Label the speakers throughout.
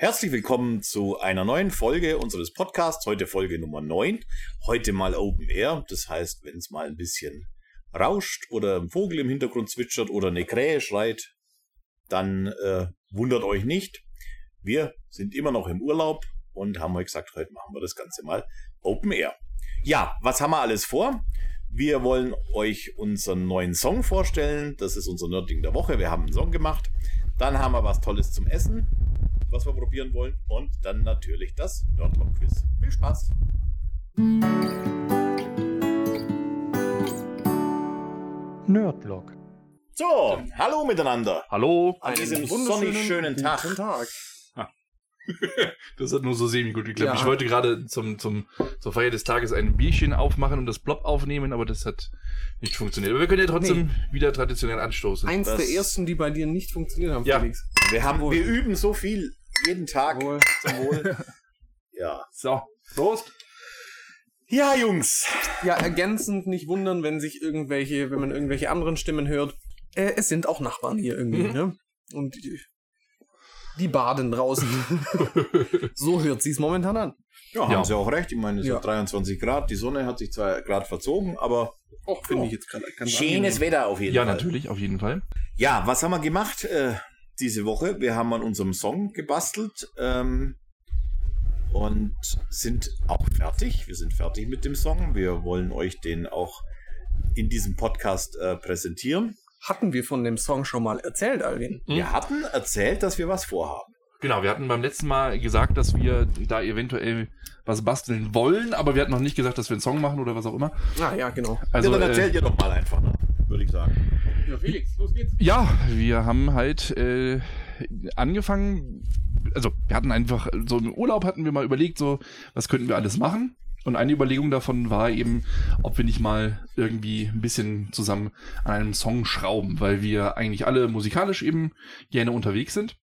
Speaker 1: Herzlich willkommen zu einer neuen Folge unseres Podcasts, heute Folge Nummer 9. Heute mal Open Air, das heißt, wenn es mal ein bisschen rauscht oder ein Vogel im Hintergrund zwitschert oder eine Krähe schreit, dann äh, wundert euch nicht. Wir sind immer noch im Urlaub und haben euch gesagt, heute machen wir das Ganze mal Open Air. Ja, was haben wir alles vor? Wir wollen euch unseren neuen Song vorstellen. Das ist unser Nerding der Woche. Wir haben einen Song gemacht. Dann haben wir was Tolles zum Essen was wir probieren wollen. Und dann natürlich das Nerdlock-Quiz. Viel Spaß!
Speaker 2: Nerdlock.
Speaker 1: So, hallo miteinander.
Speaker 3: Hallo.
Speaker 1: An diesem sonnig schönen Tag.
Speaker 2: Tag.
Speaker 3: Das hat nur so semi-gut geklappt.
Speaker 2: Ja.
Speaker 3: Ich wollte gerade zum, zum, zur Feier des Tages ein Bierchen aufmachen und das Plop aufnehmen, aber das hat nicht funktioniert. Aber wir können ja trotzdem wieder traditionell anstoßen.
Speaker 2: Eins
Speaker 1: Das-
Speaker 2: der ersten, die bei dir nicht funktioniert haben,
Speaker 3: Ja.
Speaker 2: Felix.
Speaker 1: Wir, haben,
Speaker 2: Wohl.
Speaker 1: wir üben so viel jeden Tag.
Speaker 2: Wohl.
Speaker 1: Zum Wohl. Ja.
Speaker 3: So, Prost.
Speaker 1: Ja, Jungs.
Speaker 2: Ja, ergänzend nicht wundern, wenn sich irgendwelche, wenn man irgendwelche anderen Stimmen hört. Äh, es sind auch Nachbarn hier irgendwie,
Speaker 3: Mhm.
Speaker 2: ne? Und die, baden draußen. so hört sich's momentan an.
Speaker 1: Ja, haben
Speaker 3: Ja.
Speaker 1: Sie auch recht. Ich meine, es
Speaker 2: Ja.
Speaker 1: hat 23 Grad. Die Sonne hat sich zwar Grad verzogen, aber
Speaker 2: Och, finde ich jetzt gerade ganz
Speaker 1: schönes
Speaker 2: angenehm.
Speaker 1: Wetter auf jeden
Speaker 3: Ja,
Speaker 1: Fall.
Speaker 3: natürlich, auf jeden Fall.
Speaker 1: Ja, was haben wir gemacht äh, diese Woche? Wir haben an unserem Song gebastelt ähm, und sind auch fertig. Wir sind fertig mit dem Song. Wir wollen euch den auch in diesem Podcast äh, präsentieren.
Speaker 2: Hatten wir von dem Song schon mal erzählt, Alvin?
Speaker 3: Hm?
Speaker 1: Wir hatten erzählt, dass wir was vorhaben.
Speaker 3: Genau, wir hatten beim letzten Mal gesagt, dass wir da eventuell was basteln wollen, aber wir hatten noch nicht gesagt, dass wir einen Song machen oder was auch immer.
Speaker 2: Ah, ja, genau.
Speaker 3: Also,
Speaker 1: ja, dann
Speaker 3: äh,
Speaker 1: erzählt ihr doch mal einfach, ne? würde ich sagen.
Speaker 2: Ja, Felix, los geht's.
Speaker 3: Ja, wir haben halt äh, angefangen, also wir hatten einfach, so im Urlaub hatten wir mal überlegt, so, was könnten wir alles machen? Und eine Überlegung davon war eben, ob wir nicht mal irgendwie ein bisschen zusammen an einem Song schrauben, weil wir eigentlich alle musikalisch eben gerne unterwegs sind.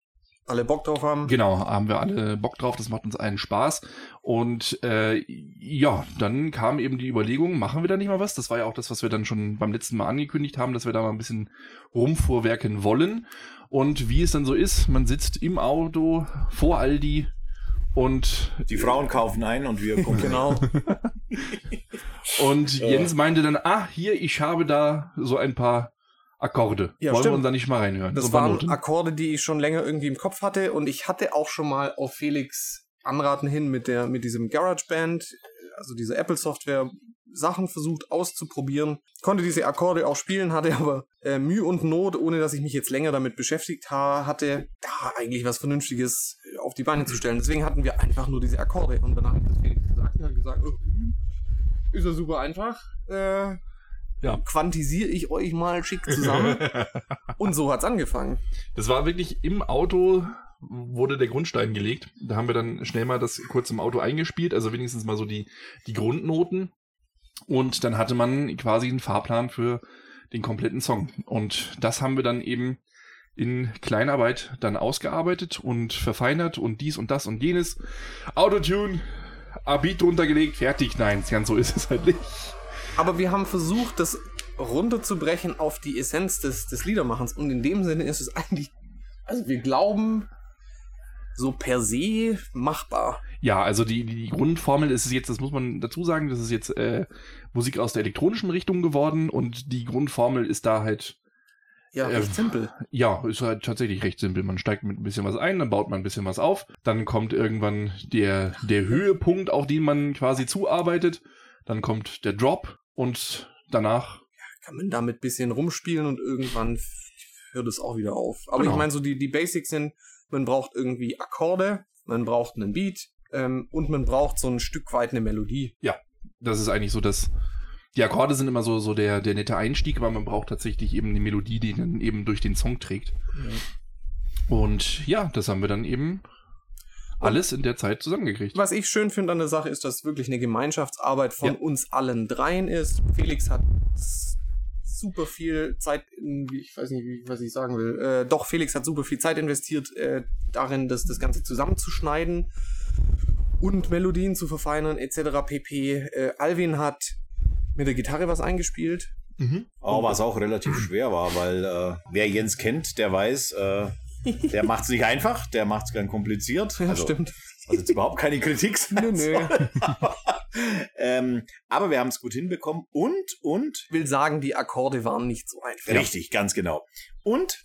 Speaker 2: Alle Bock drauf haben.
Speaker 3: Genau, haben wir alle Bock drauf, das macht uns allen Spaß. Und äh, ja, dann kam eben die Überlegung, machen wir da nicht mal was? Das war ja auch das, was wir dann schon beim letzten Mal angekündigt haben, dass wir da mal ein bisschen rumfuhrwerken wollen. Und wie es dann so ist, man sitzt im Auto vor Aldi und,
Speaker 1: Die Frauen kaufen ein und wir gucken.
Speaker 2: Genau.
Speaker 3: und Jens meinte dann, ah, hier, ich habe da so ein paar Akkorde.
Speaker 2: Ja,
Speaker 3: Wollen
Speaker 2: stimmt.
Speaker 3: wir uns da nicht mal reinhören?
Speaker 2: Das
Speaker 3: so
Speaker 2: waren
Speaker 3: Noten.
Speaker 2: Akkorde, die ich schon länger irgendwie im Kopf hatte und ich hatte auch schon mal auf Felix Anraten hin mit der mit diesem GarageBand, also diese Apple Software Sachen versucht auszuprobieren. Konnte diese Akkorde auch spielen, hatte aber äh, Mühe und Not, ohne dass ich mich jetzt länger damit beschäftigt ha hatte, da eigentlich was Vernünftiges äh, auf die Beine zu stellen. Deswegen hatten wir einfach nur diese Akkorde und habe ich das Felix gesagt und er hat gesagt, oh, ist ja super einfach. Äh,
Speaker 3: Ja.
Speaker 2: Quantisiere ich euch mal schick zusammen. und so hat's angefangen.
Speaker 3: Das war wirklich im Auto wurde der Grundstein gelegt. Da haben wir dann schnell mal das kurz im Auto eingespielt, also wenigstens mal so die, die Grundnoten. Und dann hatte man quasi einen Fahrplan für den kompletten Song. Und das haben wir dann eben in Kleinarbeit dann ausgearbeitet und verfeinert und dies und das und jenes. Autotune, A-Beat drunter gelegt, fertig. Nein, ganz so ist es halt nicht.
Speaker 2: Aber wir haben versucht, das runterzubrechen auf die Essenz des, des Liedermachens. Und in dem Sinne ist es eigentlich, also wir glauben, so per se machbar.
Speaker 3: Ja, also die, die, Grundformel ist es jetzt, das muss man dazu sagen, das ist jetzt äh, Musik aus der elektronischen Richtung geworden und die Grundformel ist da halt,
Speaker 2: Ja,
Speaker 3: Ähm,
Speaker 2: recht simpel.
Speaker 3: ja, ist halt tatsächlich recht simpel. Man steigt mit ein bisschen was ein, dann baut man ein bisschen was auf, dann kommt irgendwann der, der Höhepunkt, auf den man quasi zuarbeitet, dann kommt der Drop und danach,
Speaker 2: Kann man damit ein bisschen rumspielen und irgendwann hört es auch wieder auf. Aber
Speaker 3: Genau.
Speaker 2: ich meine, so die, die Basics sind, man braucht irgendwie Akkorde, man braucht einen Beat ähm, und man braucht so ein Stück weit eine Melodie.
Speaker 3: das ist eigentlich so das, die Akkorde sind immer so, so der, der nette Einstieg, aber man braucht tatsächlich eben eine Melodie, die dann eben durch den Song trägt. Und ja, das haben wir dann eben alles in der Zeit zusammengekriegt.
Speaker 2: Was ich schön finde an der Sache ist, dass wirklich eine Gemeinschaftsarbeit von
Speaker 3: Ja.
Speaker 2: uns allen dreien ist. Felix hat super viel Zeit, in, wie- ich weiß nicht, wie, was ich sagen will. Äh, doch, Felix hat super viel Zeit investiert äh, darin, das, das Ganze zusammenzuschneiden und Melodien zu verfeinern, etc. pp. Äh, Alvin hat mit der Gitarre was eingespielt.
Speaker 3: Mhm.
Speaker 1: Aber was auch relativ schwer war, weil äh, wer Jens kennt, der weiß, äh, Der macht es nicht einfach, der macht es gern kompliziert.
Speaker 2: Ja,
Speaker 1: also,
Speaker 2: stimmt.
Speaker 1: Also jetzt überhaupt keine Kritik sein
Speaker 2: Nö, nö.
Speaker 1: soll. aber, ähm, aber wir haben es gut hinbekommen und, und,
Speaker 2: Ich will sagen, die Akkorde waren nicht so einfach.
Speaker 1: richtig, ganz genau. Und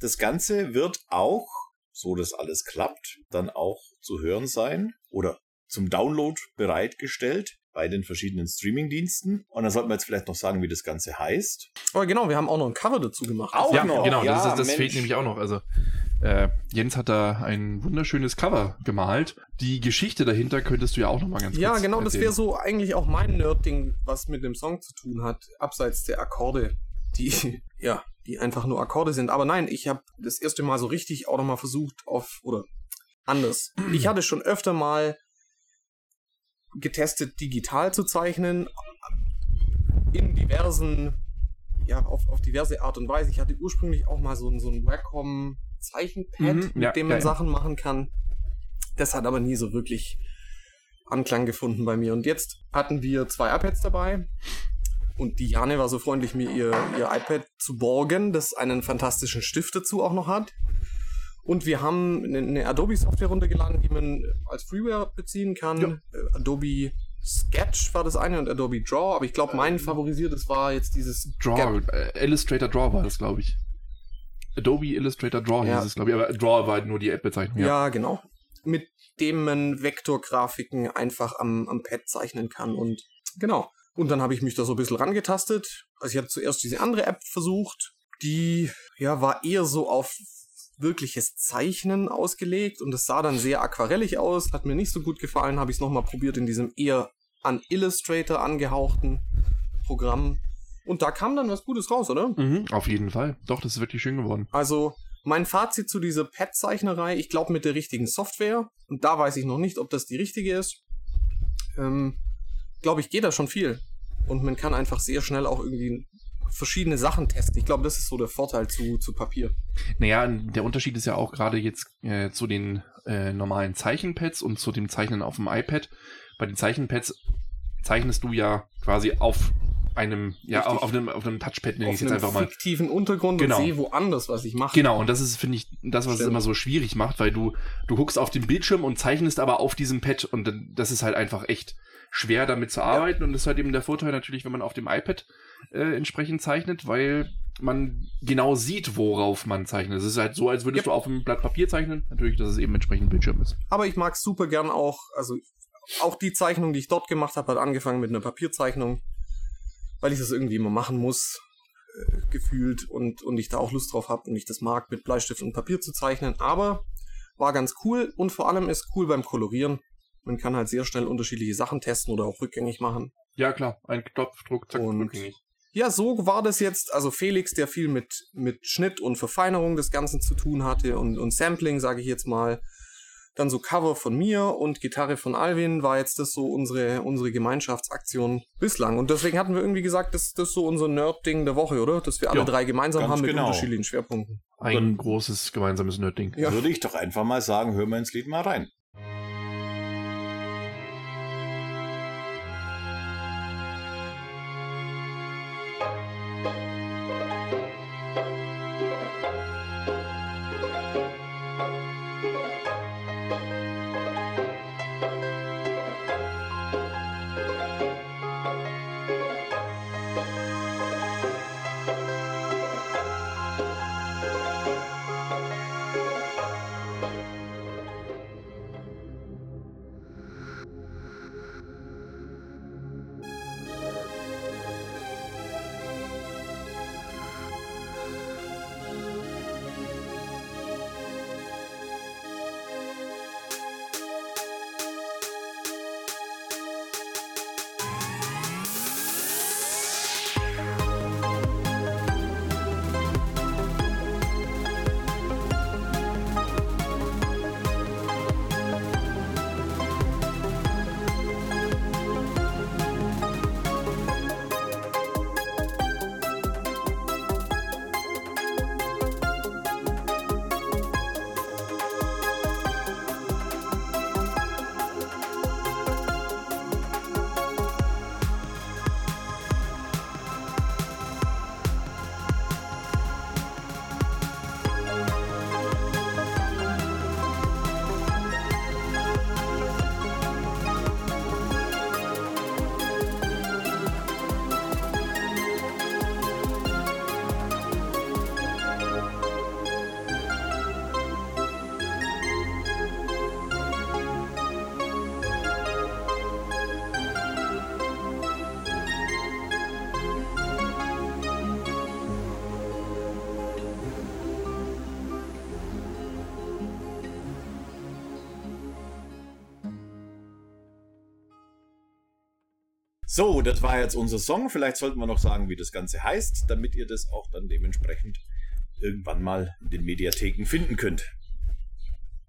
Speaker 1: das Ganze wird auch, so dass alles klappt, dann auch zu hören sein oder zum Download bereitgestellt bei den verschiedenen Streaming-Diensten. Und dann sollten wir jetzt vielleicht noch sagen, wie das Ganze heißt.
Speaker 2: Aber genau, wir haben auch noch ein Cover dazu gemacht.
Speaker 1: Auch
Speaker 3: ja,
Speaker 1: noch.
Speaker 3: genau, das,
Speaker 1: Ja,
Speaker 3: ist, das fehlt nämlich auch noch. Also äh, Jens hat da ein wunderschönes Cover gemalt. Die Geschichte dahinter könntest du ja auch noch mal ganz
Speaker 2: Ja,
Speaker 3: kurz
Speaker 2: genau, das
Speaker 3: erzählen.
Speaker 2: wäre so eigentlich auch mein Nerd-Ding, was mit dem Song zu tun hat, abseits der Akkorde, die, ja, die einfach nur Akkorde sind. Aber nein, ich habe das erste Mal so richtig auch nochmal versucht auf, oder anders. Ich hatte schon öfter mal getestet, digital zu zeichnen, in diversen, ja, auf, auf diverse Art und Weise. Ich hatte ursprünglich auch mal so, so ein Wacom Zeichenpad,
Speaker 3: Mhm,
Speaker 2: mit
Speaker 3: ja,
Speaker 2: dem man
Speaker 3: ja.
Speaker 2: Sachen machen kann. Das hat aber nie so wirklich Anklang gefunden bei mir. Und jetzt hatten wir zwei iPads dabei. Und die Jane war so freundlich, mir ihr, ihr iPad zu borgen, das einen fantastischen Stift dazu auch noch hat. Und wir haben eine, eine Adobe-Software runtergeladen, die man als Freeware beziehen kann.
Speaker 3: Ja.
Speaker 2: Äh, Adobe Sketch war das eine und Adobe Draw. Aber ich glaube, mein favorisiertes war jetzt dieses
Speaker 3: Draw, äh, Illustrator Draw war das, glaube ich. Adobe Illustrator Draw
Speaker 2: Ja.
Speaker 3: hieß es, glaube ich. Aber Draw war halt nur die App-Bezeichnung.
Speaker 2: Ja, genau. Mit dem man Vektorgrafiken einfach am, am Pad zeichnen kann. Und genau. Und dann habe ich mich da so ein bisschen rangetastet. Also ich hatte zuerst diese andere App versucht. Die ja war eher so auf wirkliches Zeichnen ausgelegt und es sah dann sehr aquarellig aus, hat mir nicht so gut gefallen, habe ich es nochmal probiert in diesem eher an Illustrator angehauchten Programm. Und da kam dann was Gutes raus, oder?
Speaker 3: Mhm, auf jeden Fall. Doch, das ist wirklich schön geworden.
Speaker 2: Also mein Fazit zu dieser Pad-Zeichnerei, ich glaube mit der richtigen Software, und da weiß ich noch nicht, ob das die richtige ist, ähm, glaube ich, geht da schon viel. Und man kann einfach sehr schnell auch irgendwie verschiedene Sachen testen. Ich glaube, das ist so der Vorteil zu, zu Papier.
Speaker 3: Naja, der Unterschied ist ja auch gerade jetzt äh, zu den äh, normalen Zeichenpads und zu dem Zeichnen auf dem iPad. Bei den Zeichenpads zeichnest du ja quasi auf einem, ja,
Speaker 2: Richtig.
Speaker 3: auf, einem, auf einem Touchpad, nenne ich es jetzt einfach mal.
Speaker 2: fiktiven Untergrund
Speaker 3: Genau.
Speaker 2: und sehe woanders, was ich mache.
Speaker 3: Genau, und das ist, finde ich, das, was es
Speaker 2: Stimmt.
Speaker 3: immer so schwierig macht, weil du, du guckst auf den Bildschirm und zeichnest aber auf diesem Pad und das ist halt einfach echt schwer damit zu arbeiten und das ist halt eben der Vorteil natürlich, wenn man auf dem iPad äh, entsprechend zeichnet, weil man genau sieht, worauf man zeichnet. Es ist halt so, als würdest
Speaker 2: Yep.
Speaker 3: du auf einem Blatt Papier zeichnen, natürlich, dass es eben entsprechend Bildschirm ist.
Speaker 2: Aber ich mag super gern auch, also auch die Zeichnung, die ich dort gemacht habe, hat angefangen mit einer Papierzeichnung, weil ich das irgendwie immer machen muss, äh, gefühlt und, und ich da auch Lust drauf habe und ich das mag, mit Bleistift und Papier zu zeichnen. Aber war ganz cool und vor allem ist cool beim Kolorieren. Man kann halt sehr schnell unterschiedliche Sachen testen oder auch rückgängig machen.
Speaker 3: Ja, klar, ein Knopfdruck, zack,
Speaker 2: Und-
Speaker 3: rückgängig.
Speaker 2: Ja, so war das jetzt. Also Felix, der viel mit, mit Schnitt und Verfeinerung des Ganzen zu tun hatte und, und Sampling, sage ich jetzt mal. Dann so Cover von mir und Gitarre von Alvin war jetzt das so unsere, unsere Gemeinschaftsaktion bislang. Und deswegen hatten wir irgendwie gesagt, das, das ist so unser Nerd-Ding der Woche, oder? Dass wir alle
Speaker 3: Ja,
Speaker 2: drei gemeinsam haben mit
Speaker 1: genau.
Speaker 2: unterschiedlichen Schwerpunkten.
Speaker 3: Ein
Speaker 1: Dann-
Speaker 3: großes gemeinsames Nerdding.
Speaker 2: Ja.
Speaker 1: Würde ich doch einfach mal sagen, hören wir ins Lied mal rein. So, das war jetzt unser Song. Vielleicht sollten wir noch sagen, wie das Ganze heißt, damit ihr das auch dann dementsprechend irgendwann mal in den Mediatheken finden könnt.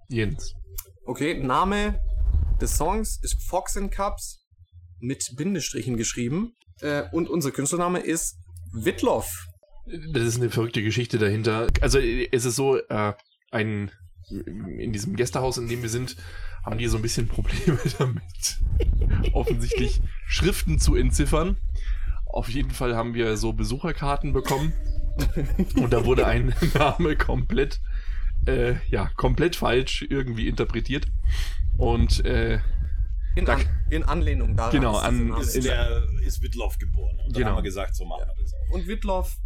Speaker 3: Jens.
Speaker 2: Okay, Name des Songs ist Fox and Cups mit Bindestrichen geschrieben. Äh, und unser Künstlername ist Witloff.
Speaker 3: Das ist eine verrückte Geschichte dahinter. Also es ist so, äh, ein in diesem Gästehaus, in dem wir sind, haben die so ein bisschen Probleme damit, offensichtlich Schriften zu entziffern. Auf jeden Fall haben wir so Besucherkarten bekommen und da wurde ein Name komplett, äh, ja, komplett falsch irgendwie interpretiert. Und äh,
Speaker 2: In,
Speaker 3: Da-
Speaker 2: an, in Anlehnung daran.
Speaker 3: Genau, an-
Speaker 1: Ist,
Speaker 3: In
Speaker 1: der, ist Wittloff geboren. Und dann
Speaker 3: Genau.
Speaker 1: haben wir gesagt, so machen wir das auch.
Speaker 2: Und Witloff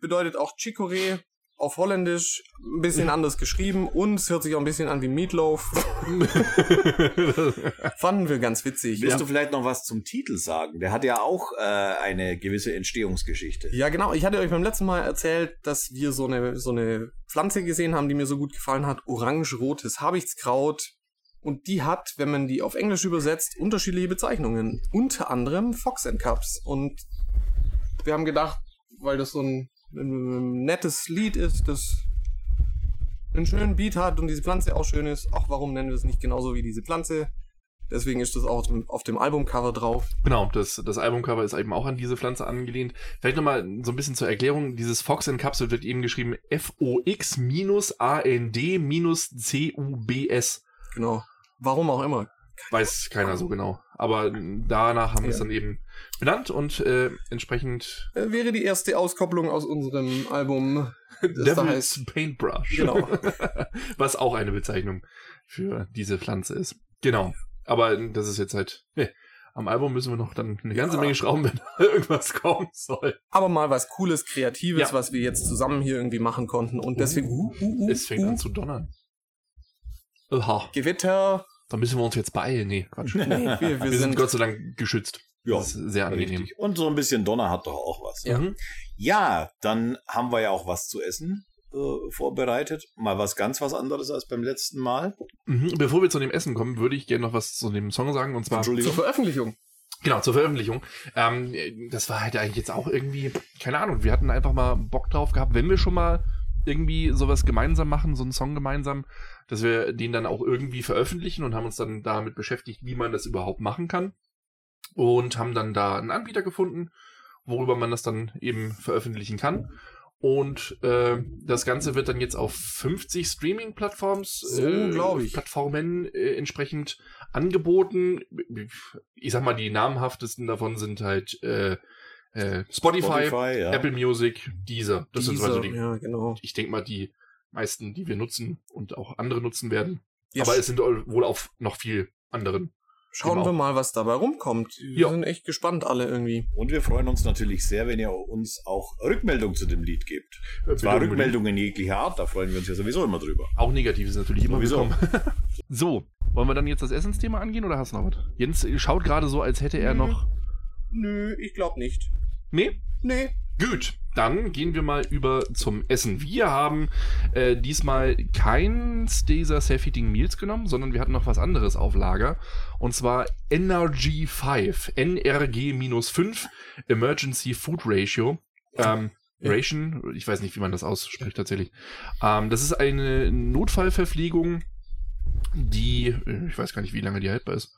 Speaker 2: bedeutet auch Chicorée auf Holländisch, ein bisschen anders geschrieben und es hört sich auch ein bisschen an wie Meatloaf. Fanden wir ganz witzig.
Speaker 1: Willst
Speaker 2: Ja.
Speaker 1: du vielleicht noch was zum Titel sagen? Der hat ja auch äh, eine gewisse Entstehungsgeschichte.
Speaker 2: Ja, genau. Ich hatte euch beim letzten Mal erzählt, dass wir so eine, so eine Pflanze gesehen haben, die mir so gut gefallen hat. Orange-rotes Habichtskraut. Und die hat, wenn man die auf Englisch übersetzt, unterschiedliche Bezeichnungen. Unter anderem Fox and Cups. Und wir haben gedacht, weil das so ein, ein nettes Lied ist, das einen schönen Beat hat und diese Pflanze auch schön ist, ach, warum nennen wir es nicht genauso wie diese Pflanze? Deswegen ist das auch auf dem, auf dem Albumcover drauf.
Speaker 3: Genau, das, das Albumcover ist eben auch an diese Pflanze angelehnt. Vielleicht nochmal so ein bisschen zur Erklärung. Dieses Fox in Capsule wird eben geschrieben F-O-X-A-N-D-C-U-B-S.
Speaker 2: Genau. Warum auch immer.
Speaker 3: Weiß keiner so genau. Aber danach haben wir es dann eben benannt und äh, entsprechend
Speaker 2: Äh, wäre die erste Auskopplung aus unserem Album. Das da heißt,
Speaker 3: Devil's Paintbrush.
Speaker 2: Genau.
Speaker 3: Was auch eine Bezeichnung für diese Pflanze ist. Genau. Aber das ist jetzt halt. Nee, am Album müssen wir noch dann eine ganze
Speaker 2: Ja.
Speaker 3: Menge schrauben, wenn da irgendwas kommen soll.
Speaker 2: aber mal was Cooles, Kreatives,
Speaker 3: Ja.
Speaker 2: was wir jetzt zusammen hier irgendwie machen konnten. Und deswegen, uh, uh, uh,
Speaker 3: Es fängt
Speaker 2: uh,
Speaker 3: an zu donnern. Oha.
Speaker 2: Gewitter.
Speaker 3: Da müssen wir uns jetzt beeilen. Nee, Quatsch.
Speaker 2: Nee, wir, wir,
Speaker 3: Wir sind
Speaker 2: sind
Speaker 3: Gott sei Dank geschützt.
Speaker 1: Ja,
Speaker 3: Das ist sehr angenehm.
Speaker 1: richtig. Und so ein bisschen Donner hat doch auch was.
Speaker 2: Ja.
Speaker 3: Mhm.
Speaker 1: Ja, dann haben wir ja auch was zu essen äh, vorbereitet. Mal was ganz was anderes als beim letzten Mal.
Speaker 3: Mhm. Bevor wir zu dem Essen kommen, würde ich gerne noch was zu dem Song sagen. Und zwar
Speaker 2: zur. Veröffentlichung.
Speaker 3: Genau, zur Veröffentlichung. Ähm, das war halt eigentlich jetzt auch irgendwie, keine Ahnung, wir hatten einfach mal Bock drauf gehabt, wenn wir schon mal irgendwie sowas gemeinsam machen, so einen Song gemeinsam, dass wir den dann auch irgendwie veröffentlichen und haben uns dann damit beschäftigt, wie man das überhaupt machen kann. Und haben dann da einen Anbieter gefunden, worüber man das dann eben veröffentlichen kann. Und äh, das Ganze wird dann jetzt auf 50 Streaming-Plattforms,
Speaker 2: So, ich.
Speaker 3: Plattformen äh, entsprechend angeboten. Ich sag mal, die namhaftesten davon sind halt äh, äh, Spotify,
Speaker 1: ja.
Speaker 3: Apple Music, Deezer. Das sind so also die,
Speaker 2: ja, genau.
Speaker 3: ich denke mal, die meisten, die wir nutzen und auch andere nutzen werden.
Speaker 2: Ja,
Speaker 3: Aber es sind wohl auf noch viel anderen.
Speaker 2: Schauen
Speaker 3: genau.
Speaker 2: wir mal, was dabei rumkommt. Wir
Speaker 3: Ja.
Speaker 2: sind echt gespannt alle irgendwie.
Speaker 1: Und wir freuen uns natürlich sehr, wenn ihr uns auch Rückmeldung zu dem Lied gebt.
Speaker 3: Äh,
Speaker 1: Zwar
Speaker 3: bitte unbedingt.
Speaker 1: Rückmeldungen jeglicher Art, da freuen wir uns ja sowieso immer drüber.
Speaker 3: Auch negativ ist natürlich immer
Speaker 1: Sowieso.
Speaker 3: so, wollen wir dann jetzt das Essensthema angehen oder hast du noch was? Jens schaut gerade so, als hätte er
Speaker 2: Nö.
Speaker 3: noch.
Speaker 2: Nö, ich glaube nicht.
Speaker 3: Nee?
Speaker 2: Nee.
Speaker 3: Gut, dann gehen wir mal über zum Essen. Wir haben äh, diesmal keins dieser Self-Eating Meals genommen, sondern wir hatten noch was anderes auf Lager. Und zwar NRG5, NRG-5, Emergency Food Ratio. Ähm. Ration, ich weiß nicht, wie man das ausspricht tatsächlich. Ähm, das ist eine Notfallverpflegung, die, äh, ich weiß gar nicht, wie lange die haltbar ist.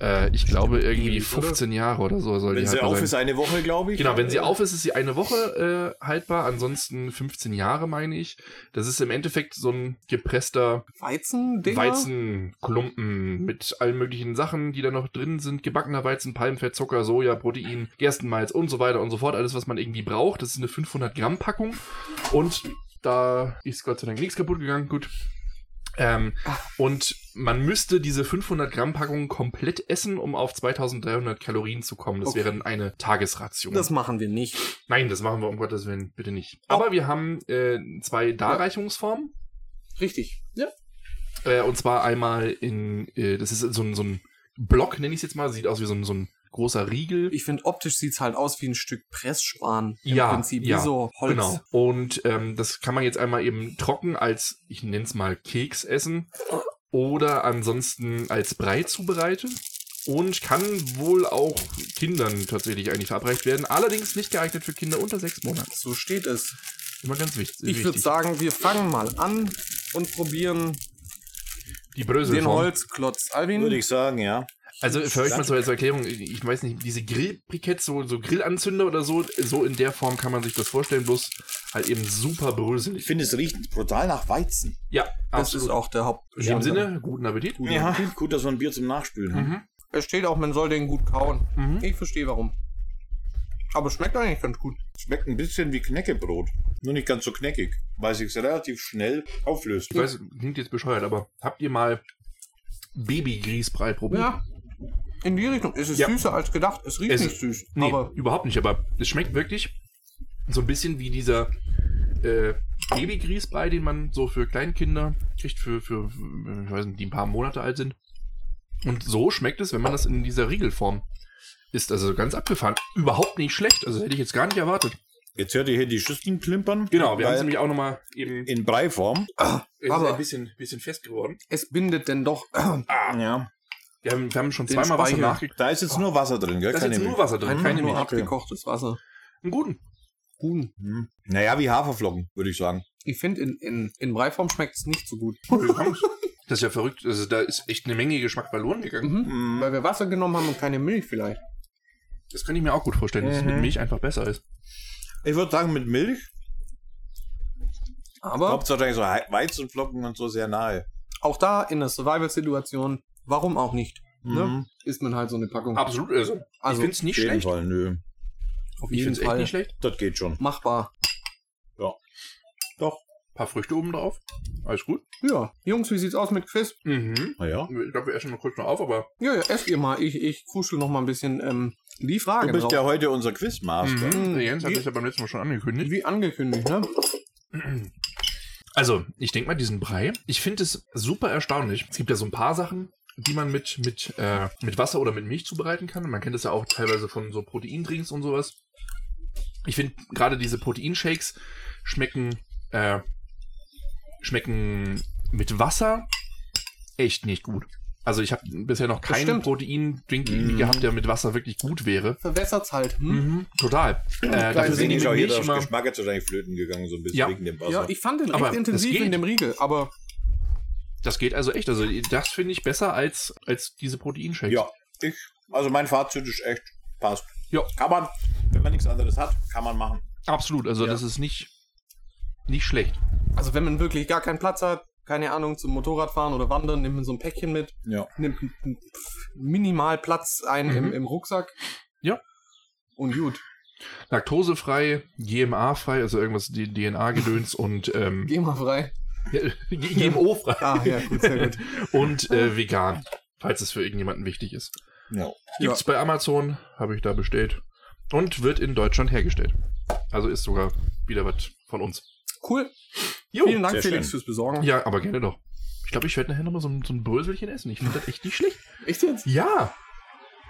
Speaker 3: Äh, ich glaube irgendwie
Speaker 2: ewig, oder?
Speaker 3: 15 Jahre oder so soll
Speaker 1: Wenn
Speaker 3: die
Speaker 1: sie
Speaker 3: haltbar
Speaker 1: auf
Speaker 3: sein.
Speaker 1: ist, eine Woche, glaube ich.
Speaker 3: Genau, wenn sie auf ist, ist sie eine Woche äh, haltbar, ansonsten 15 Jahre, meine ich. Das ist im Endeffekt so ein gepresster
Speaker 2: Weizen-Dinger?
Speaker 3: Weizenklumpen mit allen möglichen Sachen, die da noch drin sind. Gebackener Weizen, Palmfett, Zucker, Soja, Protein, Gerstenmalz und so weiter und so fort. Alles, was man irgendwie braucht. Das ist eine 500 Gramm Packung. Und da ist Gott sei Dank nichts kaputt gegangen. Gut. Ähm, und man müsste diese 500 Gramm Packung komplett essen, um auf 2300 Kalorien zu kommen. Das
Speaker 2: Okay.
Speaker 3: wäre eine Tagesration.
Speaker 2: Das machen wir nicht.
Speaker 3: Nein, das machen wir um Gottes Willen bitte nicht. Aber wir haben äh, zwei Darreichungsformen.
Speaker 2: Richtig. Ja.
Speaker 3: Äh, und zwar einmal in, äh, das ist so ein, so ein Block, nenne ich es jetzt mal. Sieht aus wie so ein, so ein großer Riegel.
Speaker 2: Ich finde, optisch sieht's halt aus wie ein Stück Pressspan. Im
Speaker 3: Ja,
Speaker 2: Prinzip.
Speaker 3: ja,
Speaker 2: Wie so Holz.
Speaker 3: Genau. Und ähm, das kann man jetzt einmal eben trocken als, ich nenne es mal Keks essen. Oder ansonsten als Brei zubereiten. und kann wohl auch Kindern tatsächlich eigentlich verabreicht werden. Allerdings nicht geeignet für Kinder unter sechs Monaten.
Speaker 2: So steht es.
Speaker 3: Immer ganz wichtig.
Speaker 2: Ich würde sagen, wir fangen mal an und probieren
Speaker 3: die
Speaker 2: den
Speaker 3: Bröselform.
Speaker 2: Holzklotz. Alvin,
Speaker 1: Würde ich sagen, ja.
Speaker 3: Also für euch mal so als Erklärung, ich weiß nicht, diese Grillbriketts, so, so Grillanzünder oder so, so in der Form kann man sich das vorstellen, bloß halt eben super
Speaker 1: Ich
Speaker 3: bröselig.
Speaker 1: finde, es riecht brutal nach Weizen.
Speaker 3: Ja,
Speaker 2: das
Speaker 3: absolut.
Speaker 2: ist auch der Haupt.
Speaker 3: In dem Sinne, guten Appetit.
Speaker 1: Ja, gut, dass wir ein Bier zum Nachspülen haben.
Speaker 3: Mhm.
Speaker 2: Es steht auch, man soll den gut kauen.
Speaker 3: Mhm.
Speaker 2: Ich verstehe warum. Aber es schmeckt eigentlich ganz gut.
Speaker 1: Schmeckt ein bisschen wie Knäckebrot. Nur nicht ganz so kneckig, weil sich relativ schnell auflöst.
Speaker 3: Ich weiß, klingt jetzt bescheuert, aber habt ihr mal Baby-Grießbrei probiert?
Speaker 2: Ja. In die Richtung. Es ist
Speaker 3: Ja.
Speaker 2: süßer als gedacht. Es riecht
Speaker 3: Es-
Speaker 2: nicht süß.
Speaker 3: Nee,
Speaker 2: Aber
Speaker 3: überhaupt nicht, aber es schmeckt wirklich so ein bisschen wie dieser äh, Baby-Grießbrei, den man so für Kleinkinder kriegt, für, für, für, ich weiß nicht, die ein paar Monate alt sind. Und so schmeckt es, wenn man das in dieser Riegelform isst. Also ganz abgefahren. Überhaupt nicht schlecht. Also hätte ich jetzt gar nicht erwartet.
Speaker 1: Jetzt hört ihr hier die Schüsseln klimpern.
Speaker 3: Genau, wir haben es nämlich auch nochmal eben.
Speaker 1: in Breiform.
Speaker 3: Es ist
Speaker 2: aber-
Speaker 3: ein bisschen, bisschen fest geworden.
Speaker 2: es bindet denn doch.
Speaker 3: Ah,
Speaker 1: Ja.
Speaker 3: Wir, haben, wir haben schon
Speaker 2: Den
Speaker 3: zweimal Wasser nachgekriegt.
Speaker 1: Da ist jetzt nur Wasser drin, gell?
Speaker 3: Da ist
Speaker 1: Keine
Speaker 3: jetzt nur. Wasser drin, keine
Speaker 2: nur
Speaker 3: Milch.
Speaker 2: abgekochtes Wasser.
Speaker 3: Einen guten.
Speaker 2: Gut.
Speaker 1: Hm. Naja, wie Haferflocken, würde ich sagen.
Speaker 2: Ich finde, in, in, in Breiform schmeckt es nicht so gut.
Speaker 3: Das ist ja verrückt. Also, da ist echt eine Menge Geschmack verloren gegangen.
Speaker 2: Mhm.
Speaker 1: Mhm.
Speaker 2: Weil wir Wasser genommen haben und keine Milch vielleicht.
Speaker 3: Das kann ich mir auch gut vorstellen, dass es mit
Speaker 1: Mhm.
Speaker 3: Milch einfach besser ist.
Speaker 1: Ich würde sagen, mit Milch
Speaker 2: Aber
Speaker 1: kommt wahrscheinlich so Weizenflocken und so sehr nahe.
Speaker 2: auch da in der Survival-Situation, warum auch nicht? Ne?
Speaker 1: Mhm.
Speaker 2: Isst man halt so eine Packung.
Speaker 3: Absolut. Also,
Speaker 2: Also,
Speaker 3: ich finde es nicht
Speaker 1: Auf jeden
Speaker 3: schlecht.
Speaker 1: Fall, nö.
Speaker 2: Auf
Speaker 3: Ich
Speaker 2: jeden
Speaker 3: finde es echt nicht schlecht.
Speaker 1: Das geht schon.
Speaker 2: machbar.
Speaker 1: Doch.
Speaker 3: Ein paar Früchte oben drauf. Alles gut.
Speaker 2: Ja. Jungs, wie sieht's aus mit Quiz?
Speaker 3: Mhm.
Speaker 1: Naja.
Speaker 3: Ich glaube, wir essen mal kurz noch auf, aber.
Speaker 2: Ja, ja, esst ihr mal. Ich, ich kuschel noch mal ein bisschen ähm, die Frage
Speaker 1: Du bist
Speaker 2: drauf.
Speaker 1: ja heute unser Quizmaster.
Speaker 3: Mhm.
Speaker 2: Mhm.
Speaker 3: Der Jens hat
Speaker 2: Wie-
Speaker 3: das ja beim letzten Mal schon angekündigt.
Speaker 2: Wie angekündigt, ne?
Speaker 3: Also, ich denke mal, diesen Brei, ich finde es super erstaunlich. Es gibt ja so ein paar Sachen, die man mit, mit, äh, mit Wasser oder mit Milch zubereiten kann. Man kennt das ja auch teilweise von so Proteindrinks und sowas. Ich finde gerade diese Proteinshakes schmecken, äh, schmecken mit Wasser echt nicht gut. Also ich habe bisher noch keinen. Proteindrink irgendwie
Speaker 1: Mhm.
Speaker 3: gehabt, der mit Wasser wirklich gut wäre.
Speaker 2: Verwässert's halt. Hm?
Speaker 3: Mhm, total. Äh, dafür sind die mit
Speaker 1: auch hier
Speaker 3: Milch immer,
Speaker 1: Geschmack jetzt wahrscheinlich flöten gegangen, so ein bisschen
Speaker 3: Ja.
Speaker 1: wegen dem Wasser.
Speaker 2: Ja, ich fand den
Speaker 3: Aber
Speaker 2: intensiv
Speaker 3: geht.
Speaker 2: in dem Riegel, aber
Speaker 3: das geht also echt. Also das finde ich besser als, als diese Proteinshakes.
Speaker 1: Ja, ich, also mein Fazit ist echt, passt.
Speaker 3: Ja.
Speaker 1: Kann man, wenn man nichts anderes hat, kann man machen.
Speaker 3: Absolut, also
Speaker 1: Ja.
Speaker 3: das ist nicht, nicht schlecht.
Speaker 2: also wenn man wirklich gar keinen Platz hat, keine Ahnung, zum Motorradfahren oder Wandern, nimmt man so ein Päckchen mit,
Speaker 1: Ja.
Speaker 2: nimmt minimal Platz ein
Speaker 3: Mhm.
Speaker 2: im, im Rucksack.
Speaker 3: Ja.
Speaker 2: Und gut.
Speaker 3: Laktosefrei, GMA-frei, also irgendwas DNA-Gedöns und ähm,
Speaker 2: Geh mal frei.
Speaker 3: GMO-frei
Speaker 2: Ah, ja, gut, sehr gut.
Speaker 3: und äh, vegan, falls es für irgendjemanden wichtig ist.
Speaker 1: ja.
Speaker 3: Gibt's bei Amazon, habe ich da bestellt und wird in Deutschland hergestellt. Also ist sogar wieder was von uns.
Speaker 2: Cool.
Speaker 3: Jo.
Speaker 2: Vielen Dank, Felix,
Speaker 1: schön.
Speaker 2: fürs Besorgen.
Speaker 3: Ja, aber gerne doch. Ich glaube, ich werde nachher nochmal so, ein- so ein Bröselchen essen. Ich finde das echt nicht schlecht.
Speaker 2: Echt jetzt?
Speaker 3: Ja,